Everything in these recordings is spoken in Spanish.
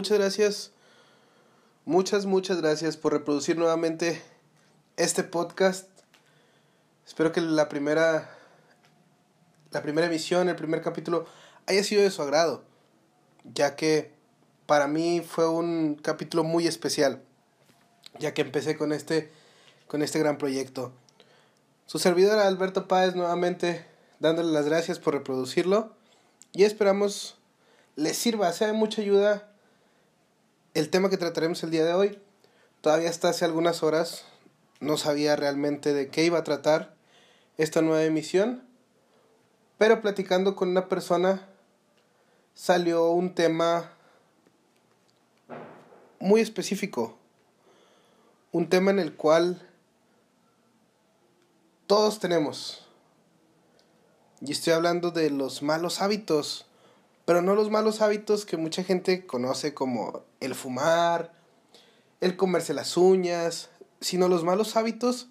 Muchas gracias, muchas, muchas gracias por reproducir nuevamente este podcast. Espero que la primera, la primera emisión, el primer capítulo haya sido de su agrado, ya que para mí fue un capítulo muy especial, ya que empecé con este, con este gran proyecto. Su servidor Alberto Páez nuevamente dándole las gracias por reproducirlo y esperamos les sirva, sea de mucha ayuda el tema que trataremos el día de hoy. Todavía hasta hace algunas horas no sabía realmente de qué iba a tratar esta nueva emisión, pero platicando con una persona salió un tema muy específico, un tema en el cual todos tenemos. Y estoy hablando de los malos hábitos, pero no los malos hábitos que mucha gente conoce como el fumar, el comerse las uñas, sino los malos hábitos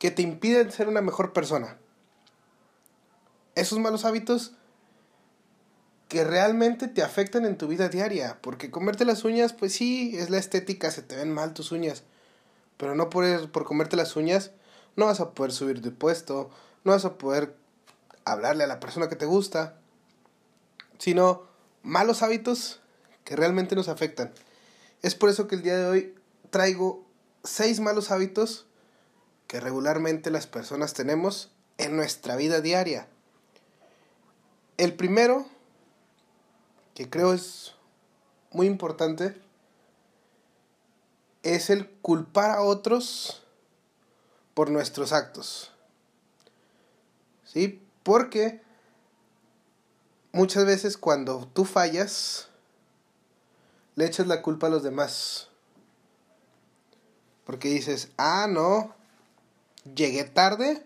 que te impiden ser una mejor persona. Esos malos hábitos que realmente te afectan en tu vida diaria, porque comerte las uñas, pues sí, es la estética, se te ven mal tus uñas, pero no por, por comerte las uñas no vas a poder subir de puesto, no vas a poder hablarle a la persona que te gusta, sino malos hábitos que realmente nos afectan. Es por eso que el día de hoy traigo seis malos hábitos que regularmente las personas tenemos en nuestra vida diaria. El primero, que creo es muy importante, es el culpar a otros por nuestros actos. ¿Sí? Porque muchas veces cuando tú fallas, le echas la culpa a los demás. Porque dices, ah, no, llegué tarde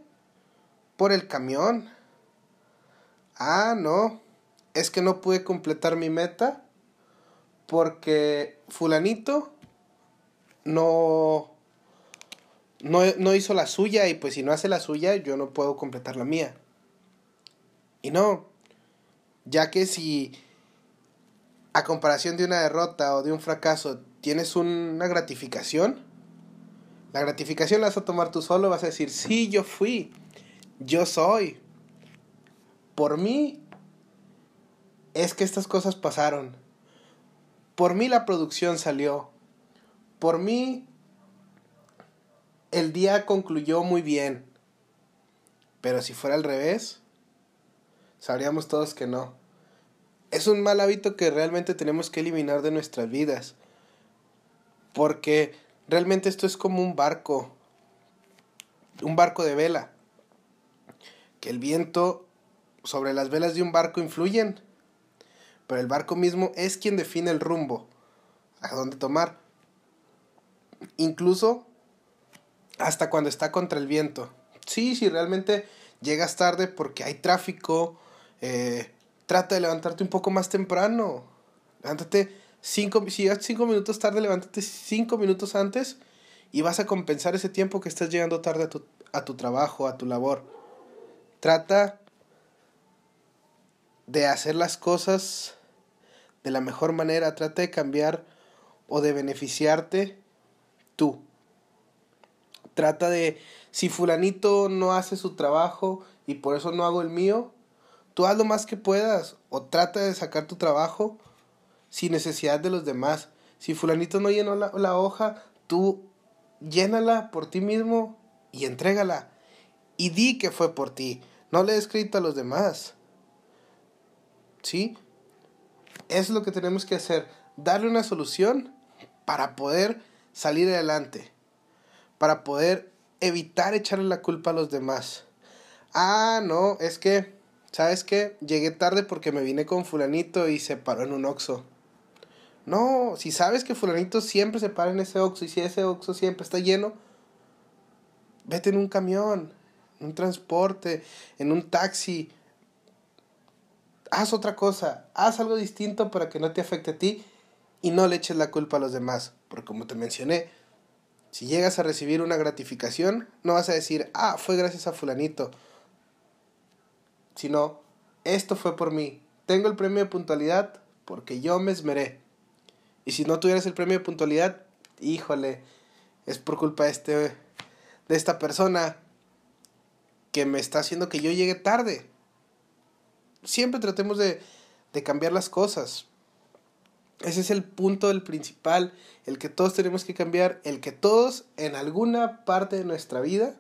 por el camión. Ah, no, es que no pude completar mi meta porque fulanito no, no, no hizo la suya y pues si no hace la suya yo no puedo completar la mía. Y no, ya que si a comparación de una derrota o de un fracaso tienes una gratificación, la gratificación la vas a tomar tú solo, vas a decir, sí, yo fui, yo soy. Por mí es que estas cosas pasaron. Por mí la producción salió. Por mí el día concluyó muy bien. Pero si fuera al revés, sabríamos todos que no. Es un mal hábito que realmente tenemos que eliminar de nuestras vidas. Porque realmente esto es como un barco. Un barco de vela. Que el viento sobre las velas de un barco influyen. Pero el barco mismo es quien define el rumbo. A dónde tomar. Incluso hasta cuando está contra el viento. Sí, si realmente llegas tarde porque hay tráfico eh, trata de levantarte un poco más temprano. Levántate cinco, si llegas cinco minutos tarde, levántate cinco minutos antes y vas a compensar ese tiempo que estás llegando tarde a tu, a tu trabajo, a tu labor. Trata de hacer las cosas de la mejor manera, trata de cambiar o de beneficiarte tú. Trata de, si fulanito no hace su trabajo y por eso no hago el mío, Tú haz lo más que puedas o trata de sacar tu trabajo sin necesidad de los demás. Si fulanito no llenó la, hoja, tú llénala por ti mismo y entrégala. Y di que fue por ti. No le he escrito a los demás. ¿Sí? Es lo que tenemos que hacer. Darle una solución para poder salir adelante. Para poder evitar echarle la culpa a los demás. Ah, no, es que ¿sabes qué? Llegué tarde porque me vine con fulanito y se paró en un oxo. No, si sabes que fulanito siempre se para en ese oxo y si ese oxo siempre está lleno, vete en un camión, en un transporte, en un taxi. Haz otra cosa, haz algo distinto para que no te afecte a ti y no le eches la culpa a los demás. Porque como te mencioné, si llegas a recibir una gratificación, no vas a decir, ah, fue gracias a fulanito sino esto fue por mí. Tengo el premio de puntualidad porque yo me esmeré. Y si no tuvieras el premio de puntualidad, híjole, es por culpa de, este, de esta persona que me está haciendo que yo llegue tarde. Siempre tratemos de, de cambiar las cosas. Ese es el punto del principal, el que todos tenemos que cambiar, el que todos en alguna parte de nuestra vida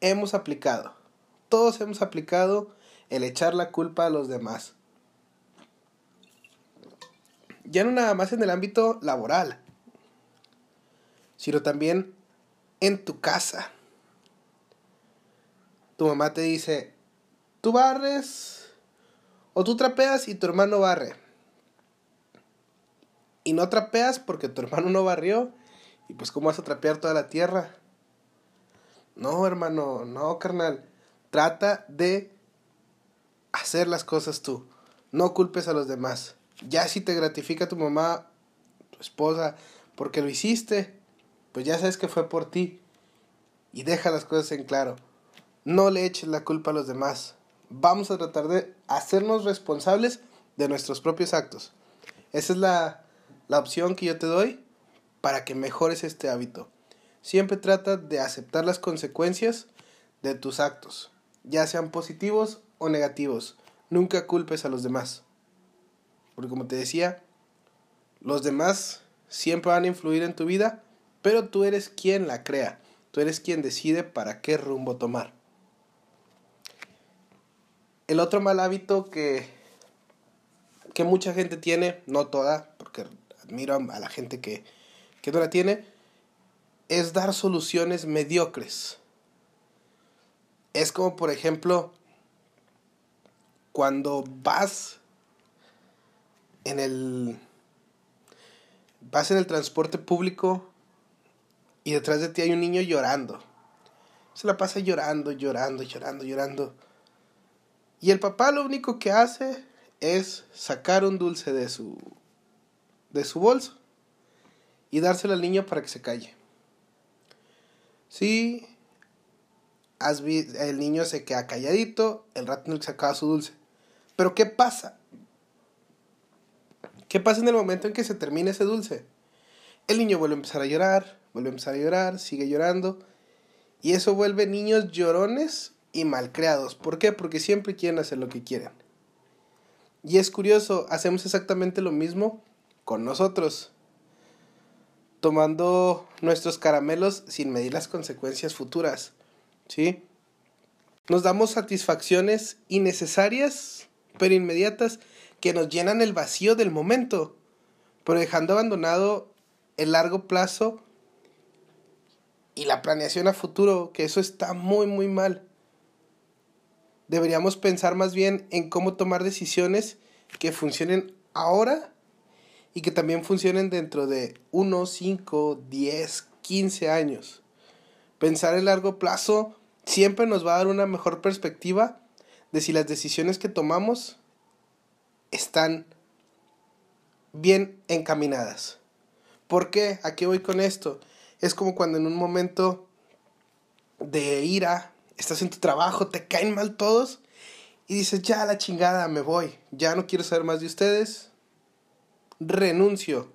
hemos aplicado. Todos hemos aplicado el echar la culpa a los demás ya no nada más en el ámbito laboral, sino también en tu casa. Tu mamá te dice, tú barres o tú trapeas y tu hermano barre. Y no trapeas porque tu hermano no barrió. Y pues cómo vas a trapear toda la tierra. No, hermano, no, carnal. Trata de hacer las cosas tú. No culpes a los demás. Ya si te gratifica tu mamá, tu esposa, porque lo hiciste, pues ya sabes que fue por ti. Y deja las cosas en claro. No le eches la culpa a los demás. Vamos a tratar de hacernos responsables de nuestros propios actos. Esa es la, la opción que yo te doy para que mejores este hábito. Siempre trata de aceptar las consecuencias de tus actos, ya sean positivos o negativos. Nunca culpes a los demás. Porque como te decía, los demás siempre van a influir en tu vida, pero tú eres quien la crea. Tú eres quien decide para qué rumbo tomar. El otro mal hábito que, que mucha gente tiene, no toda, porque admiro a la gente que, que no la tiene, es dar soluciones mediocres. Es como, por ejemplo, cuando vas en el... Vas en el transporte público y detrás de ti hay un niño llorando. Se la pasa llorando, llorando, llorando, llorando. Y el papá lo único que hace es sacar un dulce de su de su bolso y dárselo al niño para que se calle. Sí, el niño se queda calladito, el rato no sacaba su dulce. Pero ¿qué pasa? ¿Qué pasa en el momento en que se termina ese dulce? El niño vuelve a empezar a llorar, vuelve a empezar a llorar, sigue llorando. Y eso vuelve niños llorones y malcriados. ¿Por qué? Porque siempre quieren hacer lo que quieren. Y es curioso, hacemos exactamente lo mismo con nosotros. Tomando nuestros caramelos sin medir las consecuencias futuras. ¿Sí? Nos damos satisfacciones innecesarias, pero inmediatas que nos llenan el vacío del momento, pero dejando abandonado el largo plazo y la planeación a futuro, que eso está muy, muy mal. Deberíamos pensar más bien en cómo tomar decisiones que funcionen ahora y que también funcionen dentro de 1, 5, 10, 15 años. Pensar en largo plazo siempre nos va a dar una mejor perspectiva de si las decisiones que tomamos están bien encaminadas. ¿Por qué? ¿A qué voy con esto? Es como cuando en un momento de ira, estás en tu trabajo, te caen mal todos y dices, ya la chingada, me voy, ya no quiero saber más de ustedes, renuncio.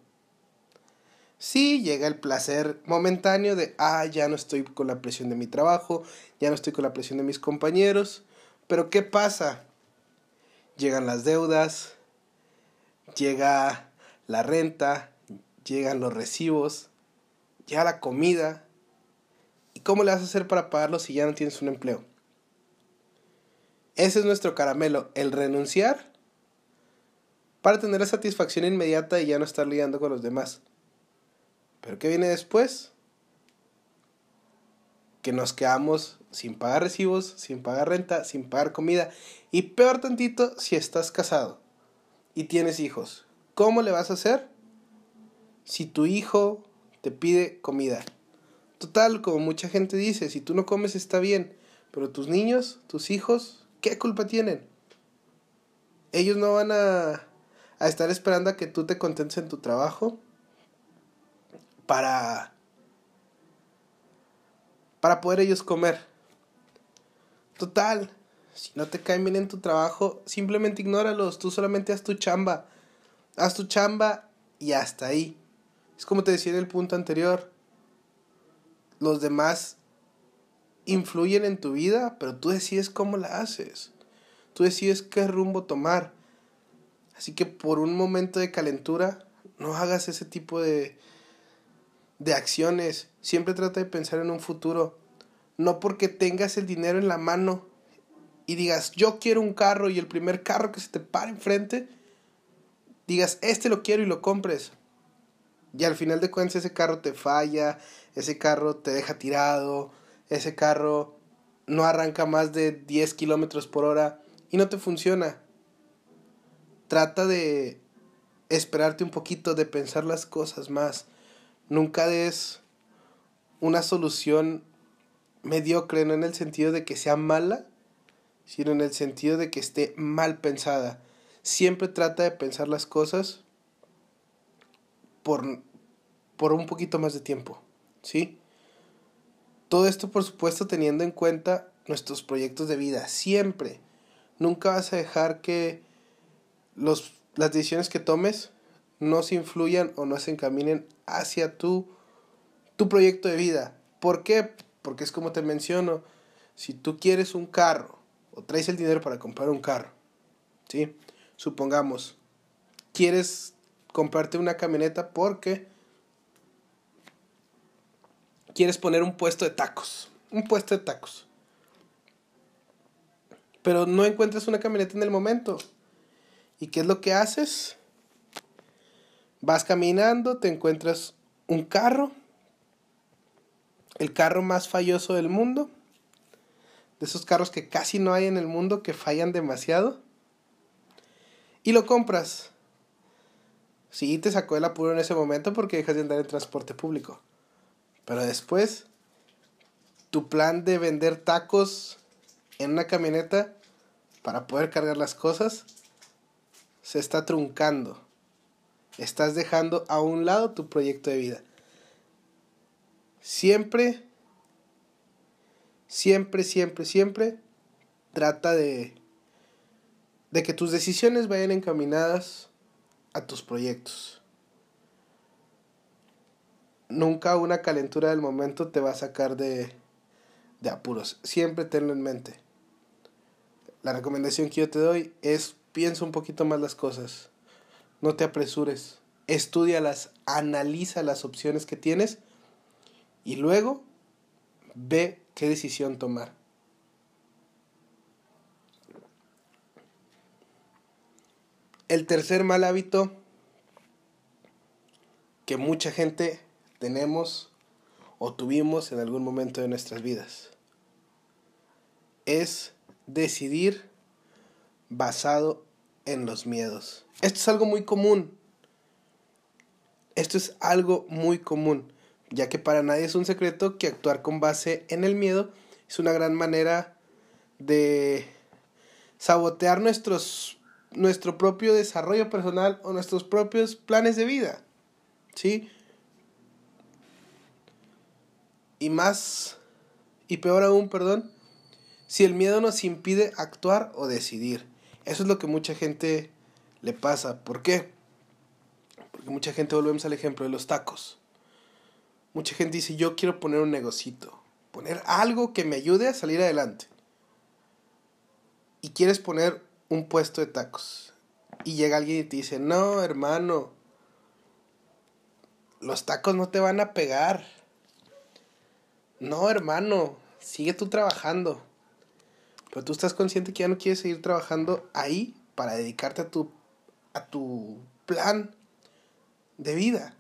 Sí, llega el placer momentáneo de, ah, ya no estoy con la presión de mi trabajo, ya no estoy con la presión de mis compañeros, pero ¿qué pasa? llegan las deudas, llega la renta, llegan los recibos, llega la comida. ¿Y cómo le vas a hacer para pagarlo si ya no tienes un empleo? Ese es nuestro caramelo, el renunciar para tener la satisfacción inmediata y ya no estar lidiando con los demás. Pero ¿qué viene después? Que nos quedamos sin pagar recibos, sin pagar renta, sin pagar comida. Y peor tantito si estás casado y tienes hijos. ¿Cómo le vas a hacer si tu hijo te pide comida? Total, como mucha gente dice, si tú no comes está bien, pero tus niños, tus hijos, ¿qué culpa tienen? Ellos no van a, estar esperando a que tú te contentes en tu trabajo para para poder ellos comer. Total, si no te caen bien en tu trabajo, simplemente ignóralos, tú solamente haz tu chamba. Haz tu chamba y hasta ahí. Es como te decía en el punto anterior, los demás influyen en tu vida, pero tú decides cómo la haces. Tú decides qué rumbo tomar. Así que por un momento de calentura, no hagas ese tipo de, de acciones. Siempre trata de pensar en un futuro. No porque tengas el dinero en la mano y digas, yo quiero un carro y el primer carro que se te pare enfrente, digas, este lo quiero y lo compres. Y al final de cuentas ese carro te falla, ese carro te deja tirado, ese carro no arranca más de 10 kilómetros por hora y no te funciona. Trata de esperarte un poquito, de pensar las cosas más. Nunca des una solución mediocre, no en el sentido de que sea mala, sino en el sentido de que esté mal pensada. Siempre trata de pensar las cosas por, por un poquito más de tiempo, ¿sí? Todo esto, por supuesto, teniendo en cuenta nuestros proyectos de vida. Siempre. Nunca vas a dejar que los, las decisiones que tomes no se influyan o no se encaminen hacia tu, tu proyecto de vida. ¿Por qué? Porque es como te menciono, si tú quieres un carro o traes el dinero para comprar un carro, ¿sí? Supongamos, quieres comprarte una camioneta porque quieres poner un puesto de tacos, un puesto de tacos. Pero no encuentras una camioneta en el momento. ¿Y qué es lo que haces? Vas caminando, te encuentras un carro, el carro más falloso del mundo, de esos carros que casi no hay en el mundo, que fallan demasiado, y lo compras. Sí, te sacó el apuro en ese momento porque dejas de andar en transporte público. Pero después, tu plan de vender tacos en una camioneta para poder cargar las cosas se está truncando. Estás dejando a un lado tu proyecto de vida. Siempre, siempre, siempre, siempre trata de, de que tus decisiones vayan encaminadas a tus proyectos. Nunca una calentura del momento te va a sacar de, de apuros. Siempre tenlo en mente. La recomendación que yo te doy es piensa un poquito más las cosas. No te apresures. Estudialas, analiza las opciones que tienes y luego ve qué decisión tomar. El tercer mal hábito que mucha gente tenemos o tuvimos en algún momento de nuestras vidas es decidir basado en los miedos. Esto es algo muy común. Esto es algo muy común, ya que para nadie es un secreto que actuar con base en el miedo es una gran manera de sabotear nuestros nuestro propio desarrollo personal o nuestros propios planes de vida. ¿Sí? Y más, y peor aún, perdón, si el miedo nos impide actuar o decidir. Eso es lo que mucha gente le pasa. ¿Por qué? Porque mucha gente, volvemos al ejemplo de los tacos. Mucha gente dice, yo quiero poner un negocito, poner algo que me ayude a salir adelante. Y quieres poner un puesto de tacos. Y llega alguien y te dice, no, hermano, los tacos no te van a pegar. No, hermano, sigue tú trabajando. Pero tú estás consciente que ya no quieres seguir trabajando ahí para dedicarte a tu, a tu plan de vida,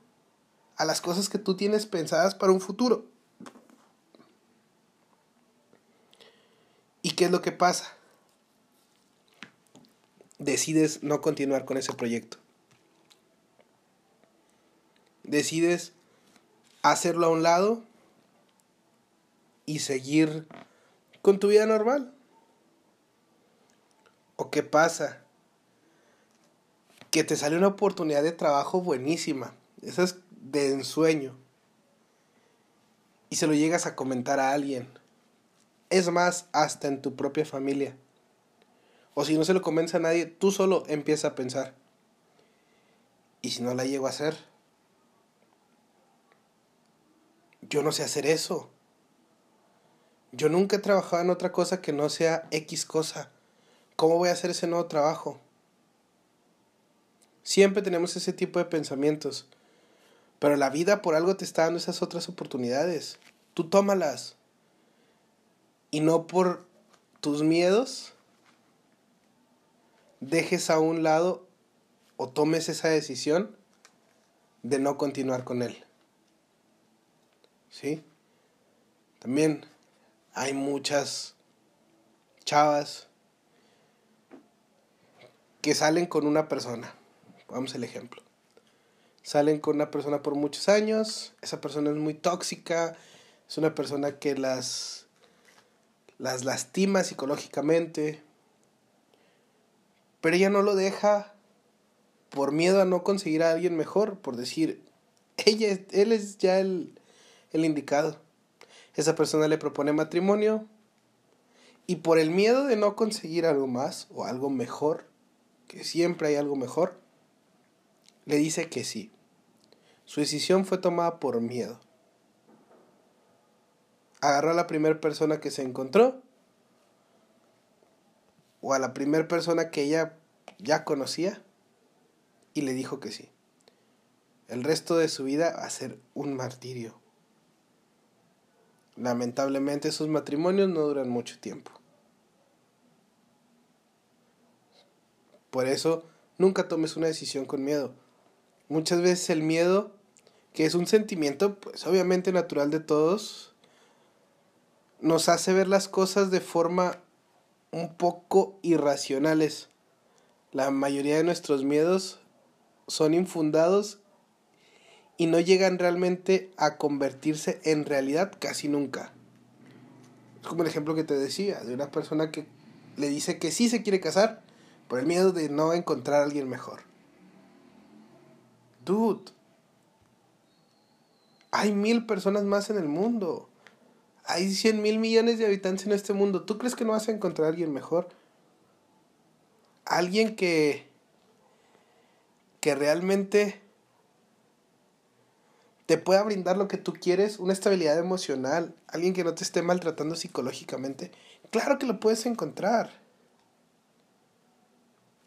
a las cosas que tú tienes pensadas para un futuro. ¿Y qué es lo que pasa? decides no continuar con ese proyecto. Decides hacerlo a un lado y seguir con tu vida normal. ¿O qué pasa? Que te sale una oportunidad de trabajo buenísima. Esa es de ensueño. Y se lo llegas a comentar a alguien. Es más, hasta en tu propia familia o si no se lo convence a nadie, tú solo empieza a pensar. ¿Y si no la llego a hacer? Yo no sé hacer eso. Yo nunca he trabajado en otra cosa que no sea X cosa. ¿Cómo voy a hacer ese nuevo trabajo? Siempre tenemos ese tipo de pensamientos. Pero la vida por algo te está dando esas otras oportunidades. Tú tómalas. Y no por tus miedos dejes a un lado o tomes esa decisión de no continuar con él. ¿Sí? También hay muchas chavas que salen con una persona. Vamos al ejemplo. Salen con una persona por muchos años, esa persona es muy tóxica, es una persona que las, las lastima psicológicamente, pero ella no lo deja por miedo a no conseguir a alguien mejor, por decir, ella, él es ya el, el indicado. Esa persona le propone matrimonio y por el miedo de no conseguir algo más o algo mejor, que siempre hay algo mejor, le dice que sí. Su decisión fue tomada por miedo. Agarró a la primera persona que se encontró o a la primera persona que ella ya conocía y le dijo que sí. El resto de su vida va a ser un martirio. Lamentablemente esos matrimonios no duran mucho tiempo. Por eso nunca tomes una decisión con miedo. Muchas veces el miedo, que es un sentimiento pues obviamente natural de todos, nos hace ver las cosas de forma un poco irracionales. La mayoría de nuestros miedos son infundados y no llegan realmente a convertirse en realidad casi nunca. Es como el ejemplo que te decía, de una persona que le dice que sí se quiere casar por el miedo de no encontrar a alguien mejor. Dude, hay mil personas más en el mundo. Hay cien mil millones de habitantes en este mundo. ¿Tú crees que no vas a encontrar a alguien mejor? Alguien que que realmente te pueda brindar lo que tú quieres, una estabilidad emocional, alguien que no te esté maltratando psicológicamente, claro que lo puedes encontrar.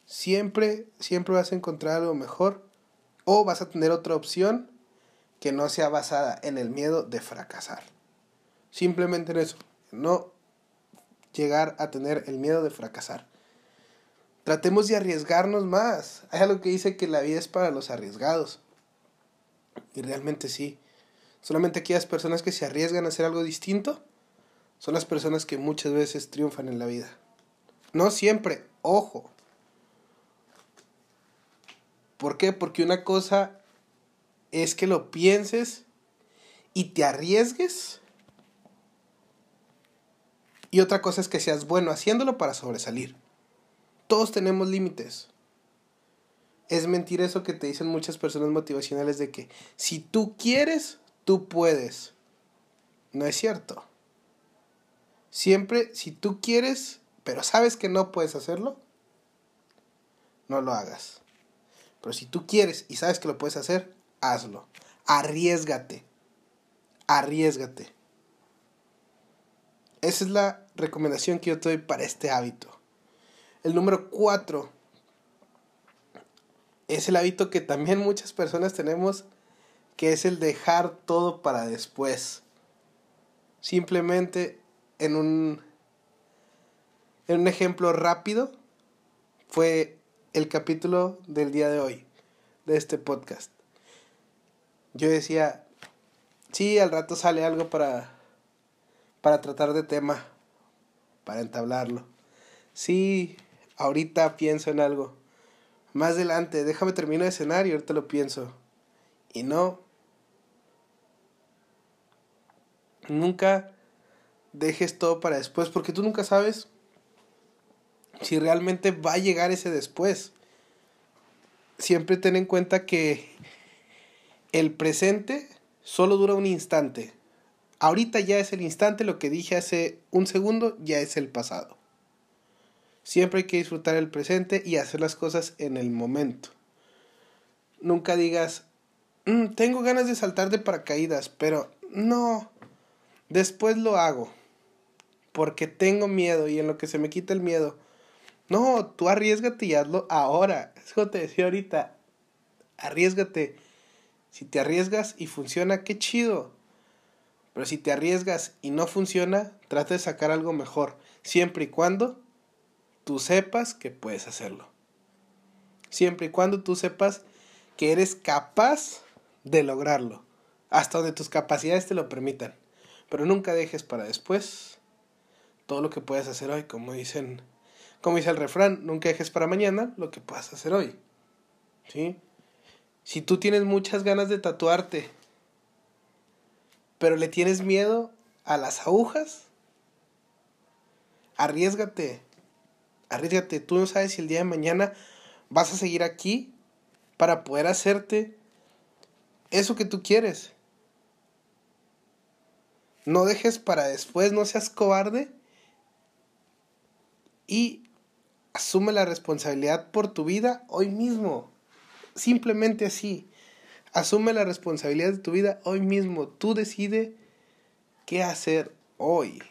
Siempre, siempre vas a encontrar algo mejor o vas a tener otra opción que no sea basada en el miedo de fracasar. Simplemente en eso, no llegar a tener el miedo de fracasar. Tratemos de arriesgarnos más. Hay algo que dice que la vida es para los arriesgados. Y realmente sí. Solamente aquellas personas que se arriesgan a hacer algo distinto son las personas que muchas veces triunfan en la vida. No siempre, ojo. ¿Por qué? Porque una cosa es que lo pienses y te arriesgues. Y otra cosa es que seas bueno haciéndolo para sobresalir. Todos tenemos límites es mentira eso que te dicen muchas personas motivacionales de que si tú quieres, tú puedes. No es cierto. Siempre, si tú quieres, pero sabes que no puedes hacerlo, no lo hagas. Pero si tú quieres y sabes que lo puedes hacer, hazlo. Arriesgate. Arriesgate. Esa es la recomendación que yo te doy para este hábito. El número cuatro es el hábito que también muchas personas tenemos, que es el dejar todo para después. Simplemente en un, en un ejemplo rápido fue el capítulo del día de hoy, de este podcast. Yo decía, sí, al rato sale algo para, para tratar de tema, para entablarlo. Sí, ahorita pienso en algo más adelante, déjame terminar el escenario, ahorita lo pienso. Y no. Nunca dejes todo para después, porque tú nunca sabes si realmente va a llegar ese después. Siempre ten en cuenta que el presente solo dura un instante. Ahorita ya es el instante, lo que dije hace un segundo ya es el pasado. Siempre hay que disfrutar el presente y hacer las cosas en el momento. Nunca digas, mm, tengo ganas de saltar de paracaídas, pero no, después lo hago, porque tengo miedo y en lo que se me quita el miedo. No, tú arriesgate y hazlo ahora. Es como te decía ahorita, arriesgate. Si te arriesgas y funciona, qué chido. Pero si te arriesgas y no funciona, trata de sacar algo mejor, siempre y cuando tú sepas que puedes hacerlo. Siempre y cuando tú sepas que eres capaz de lograrlo, hasta donde tus capacidades te lo permitan. Pero nunca dejes para después todo lo que puedes hacer hoy, como dicen, como dice el refrán, nunca dejes para mañana lo que puedas hacer hoy. ¿Sí? Si tú tienes muchas ganas de tatuarte, pero le tienes miedo a las agujas, arriesgate. Arriesgate. Tú no sabes si el día de mañana vas a seguir aquí para poder hacerte eso que tú quieres. No dejes para después, no seas cobarde y asume la responsabilidad por tu vida hoy mismo. Simplemente así. Asume la responsabilidad de tu vida hoy mismo. Tú decide qué hacer hoy.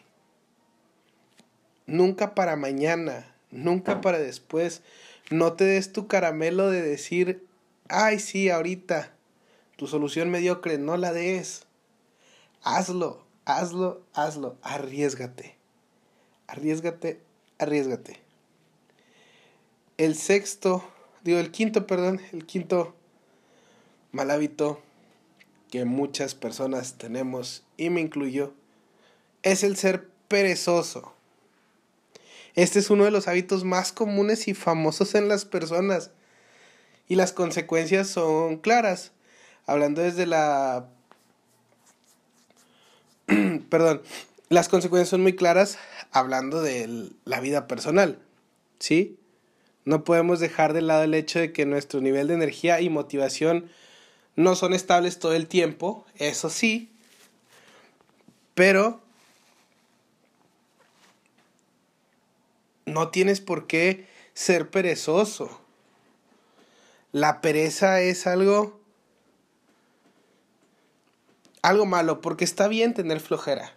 Nunca para mañana, nunca para después. No te des tu caramelo de decir, ay, sí, ahorita. Tu solución mediocre, no la des. Hazlo, hazlo, hazlo. Arriesgate. Arriesgate, arriesgate. El sexto digo, el quinto, perdón, el quinto mal hábito que muchas personas tenemos, y me incluyo, es el ser perezoso. Este es uno de los hábitos más comunes y famosos en las personas. Y las consecuencias son claras. Hablando desde la... Perdón. Las consecuencias son muy claras hablando de la vida personal. ¿Sí? No podemos dejar de lado el hecho de que nuestro nivel de energía y motivación no son estables todo el tiempo, eso sí, pero no tienes por qué ser perezoso. La pereza es algo algo malo porque está bien tener flojera.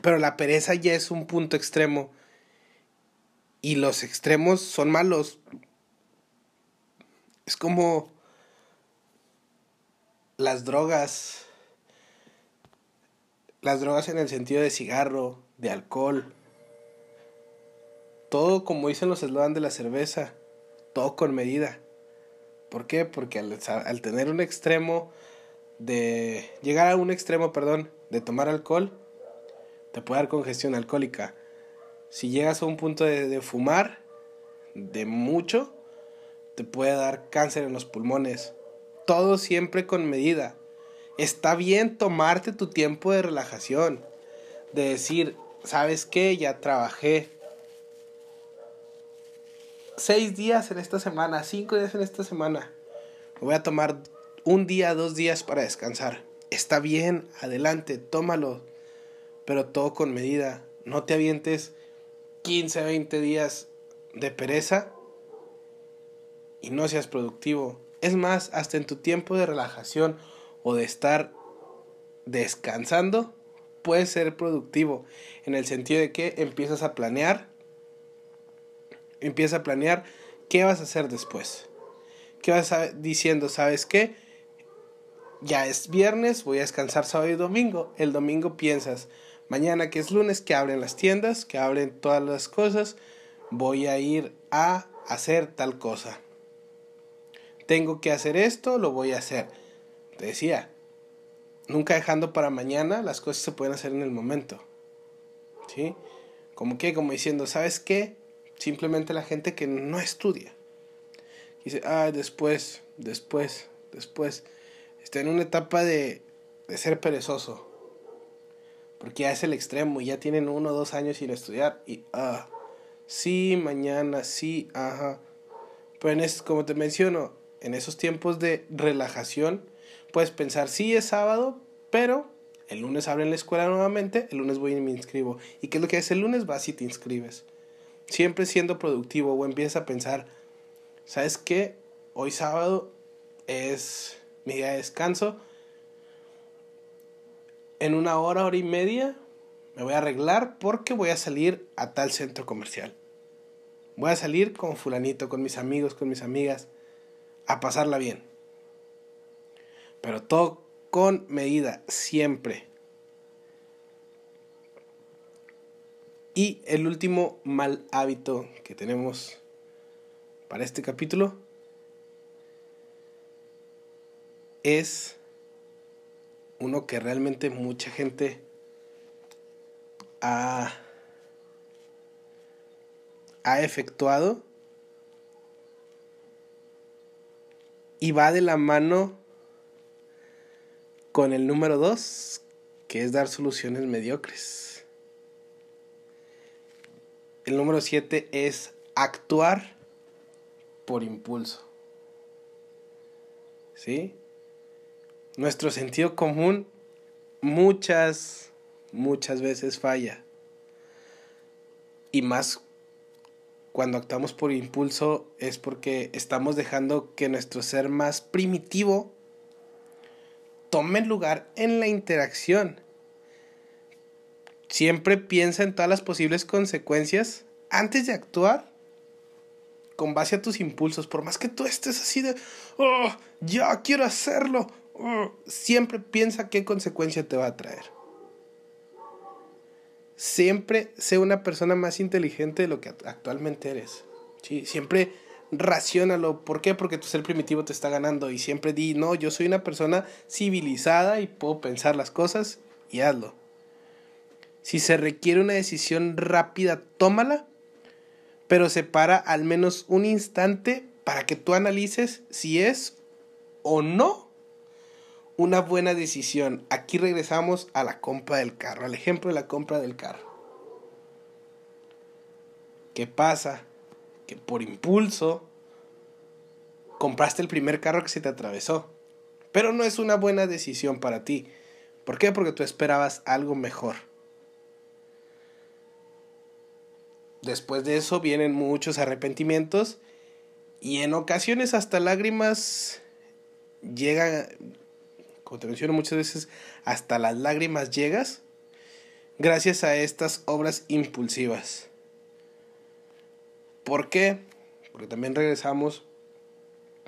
Pero la pereza ya es un punto extremo y los extremos son malos. Es como las drogas. Las drogas en el sentido de cigarro, de alcohol. Todo como dicen los eslogan de la cerveza. Todo con medida. ¿Por qué? Porque al, al tener un extremo de... Llegar a un extremo, perdón, de tomar alcohol, te puede dar congestión alcohólica si llegas a un punto de, fumar, de mucho, te puede dar cáncer en los pulmones. Todo siempre con medida. Está bien tomarte tu tiempo de relajación. De decir, ¿sabes qué? Ya trabajé seis días en esta semana, cinco días en esta semana. Me voy a tomar un día, dos días para descansar. Está bien, adelante, tómalo. Pero todo con medida. No te avientes 15, 20 días de pereza y no seas productivo. Es más, hasta en tu tiempo de relajación o de estar descansando, puedes ser productivo. En el sentido de que empiezas a planear, empiezas a planear qué vas a hacer después. ¿Qué vas a, diciendo? ¿Sabes qué? Ya es viernes, voy a descansar sábado y domingo. El domingo piensas, Mañana que es lunes, que abren las tiendas, que abren todas las cosas, voy a ir a hacer tal cosa. Tengo que hacer esto, lo voy a hacer. Te decía, nunca dejando para mañana, las cosas se pueden hacer en el momento. ¿Sí? Como que, como diciendo, ¿sabes qué? Simplemente la gente que no estudia. Dice, ah, después, después, después. Está en una etapa de, de ser perezoso porque ya es el extremo, ya tienen uno o dos años sin estudiar y, ah, sí, mañana, sí, ajá. Pero en es, como te menciono, en esos tiempos de relajación, puedes pensar, sí, es sábado, pero el lunes abren la escuela nuevamente, el lunes voy y me inscribo. ¿Y qué es lo que es el lunes? Vas y te inscribes. Siempre siendo productivo o empiezas a pensar, ¿sabes qué? hoy sábado es mi día de descanso. En una hora, hora y media me voy a arreglar porque voy a salir a tal centro comercial. Voy a salir con fulanito, con mis amigos, con mis amigas, a pasarla bien. Pero todo con medida, siempre. Y el último mal hábito que tenemos para este capítulo es uno que realmente mucha gente ha, ha efectuado y va de la mano con el número 2, que es dar soluciones mediocres. El número 7 es actuar por impulso. ¿Sí? Nuestro sentido común muchas, muchas veces falla. Y más cuando actuamos por impulso es porque estamos dejando que nuestro ser más primitivo tome lugar en la interacción. Siempre piensa en todas las posibles consecuencias antes de actuar con base a tus impulsos. Por más que tú estés así de, oh, ya quiero hacerlo, oh", siempre piensa qué consecuencia te va a traer. Siempre sé una persona más inteligente de lo que actualmente eres. ¿sí? Siempre racionalo. ¿Por qué? Porque tu ser primitivo te está ganando. Y siempre di, no, yo soy una persona civilizada y puedo pensar las cosas y hazlo. Si se requiere una decisión rápida, tómala, pero separa al menos un instante para que tú analices si es o no una buena decisión. Aquí regresamos a la compra del carro, al ejemplo de la compra del carro. ¿Qué pasa? que por impulso compraste el primer carro que se te atravesó. Pero no es una buena decisión para ti. ¿Por qué? Porque tú esperabas algo mejor. Después de eso vienen muchos arrepentimientos y en ocasiones hasta lágrimas llegan, como te menciono muchas veces, hasta las lágrimas llegas gracias a estas obras impulsivas. ¿Por qué? Porque también regresamos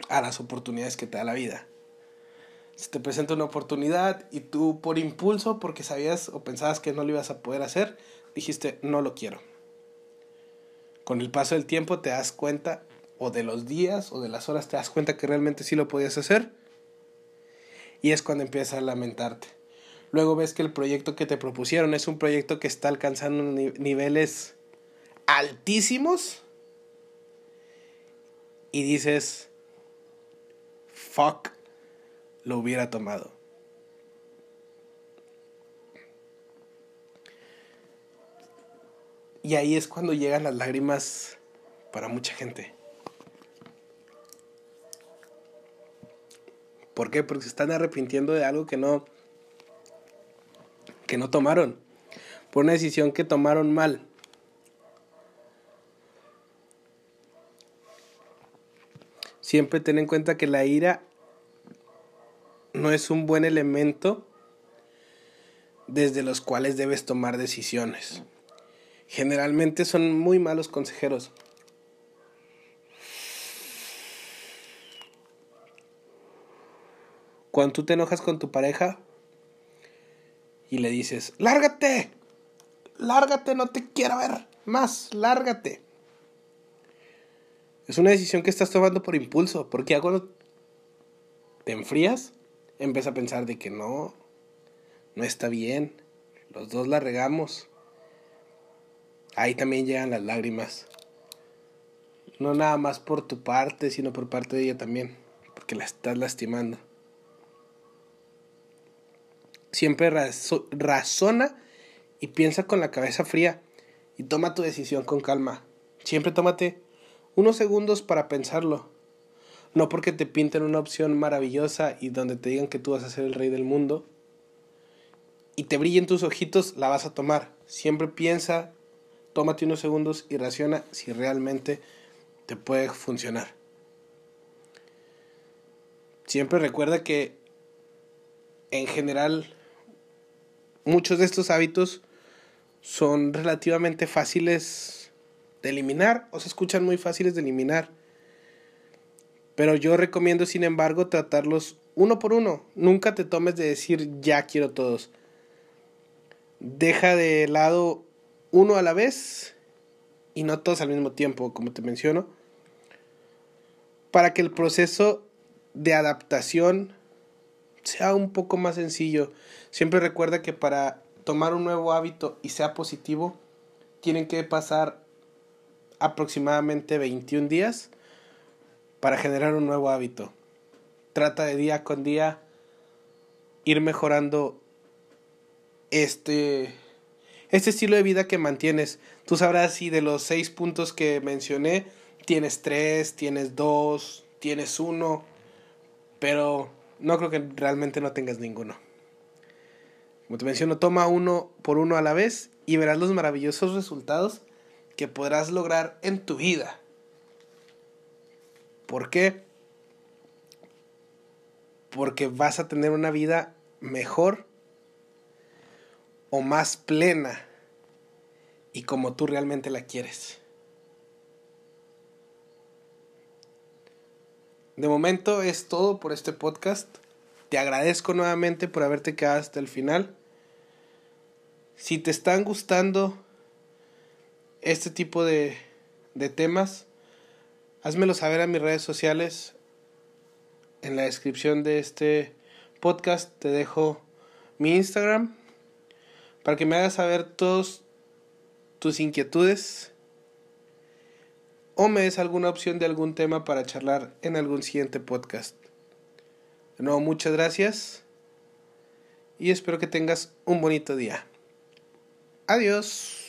a las oportunidades que te da la vida. Si te presenta una oportunidad y tú por impulso, porque sabías o pensabas que no lo ibas a poder hacer, dijiste, no lo quiero. Con el paso del tiempo te das cuenta, o de los días o de las horas te das cuenta que realmente sí lo podías hacer. Y es cuando empiezas a lamentarte. Luego ves que el proyecto que te propusieron es un proyecto que está alcanzando niveles altísimos y dices, fuck, lo hubiera tomado. Y ahí es cuando llegan las lágrimas para mucha gente. ¿Por qué? Porque se están arrepintiendo de algo que no que no tomaron, por una decisión que tomaron mal. Siempre ten en cuenta que la ira no es un buen elemento desde los cuales debes tomar decisiones. Generalmente son muy malos consejeros. Cuando tú te enojas con tu pareja y le dices, lárgate, lárgate, no te quiero ver más, lárgate. Es una decisión que estás tomando por impulso, porque ya cuando te enfrías, empiezas a pensar de que no, no está bien, los dos la regamos. Ahí también llegan las lágrimas. No nada más por tu parte, sino por parte de ella también, porque la estás lastimando. Siempre razona y piensa con la cabeza fría y toma tu decisión con calma. Siempre tómate unos segundos para pensarlo. No porque te pinten una opción maravillosa y donde te digan que tú vas a ser el rey del mundo y te brillen tus ojitos, la vas a tomar. Siempre piensa, tómate unos segundos y raciona si realmente te puede funcionar. Siempre recuerda que en general muchos de estos hábitos son relativamente fáciles de eliminar o se escuchan muy fáciles de eliminar. Pero yo recomiendo, sin embargo, tratarlos uno por uno. Nunca te tomes de decir ya quiero todos. Deja de lado uno a la vez y no todos al mismo tiempo, como te menciono, para que el proceso de adaptación sea un poco más sencillo. Siempre recuerda que para tomar un nuevo hábito y sea positivo, tienen que pasar aproximadamente 21 días para generar un nuevo hábito. Trata de día con día ir mejorando este, este estilo de vida que mantienes. Tú sabrás si de los seis puntos que mencioné, tienes tres, tienes dos, tienes uno, pero no creo que realmente no tengas ninguno. Como te menciono, toma uno por uno a la vez y verás los maravillosos resultados que podrás lograr en tu vida. ¿Por qué? Porque vas a tener una vida mejor o más plena y como tú realmente la quieres. De momento es todo por este podcast. Te agradezco nuevamente por haberte quedado hasta el final. Si te están gustando este tipo de, de temas, házmelo saber a mis redes sociales. En la descripción de este podcast te dejo mi Instagram para que me hagas saber todos tus inquietudes o me des alguna opción de algún tema para charlar en algún siguiente podcast. De nuevo, muchas gracias y espero que tengas un bonito día. Adiós.